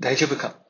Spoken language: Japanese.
大丈夫か？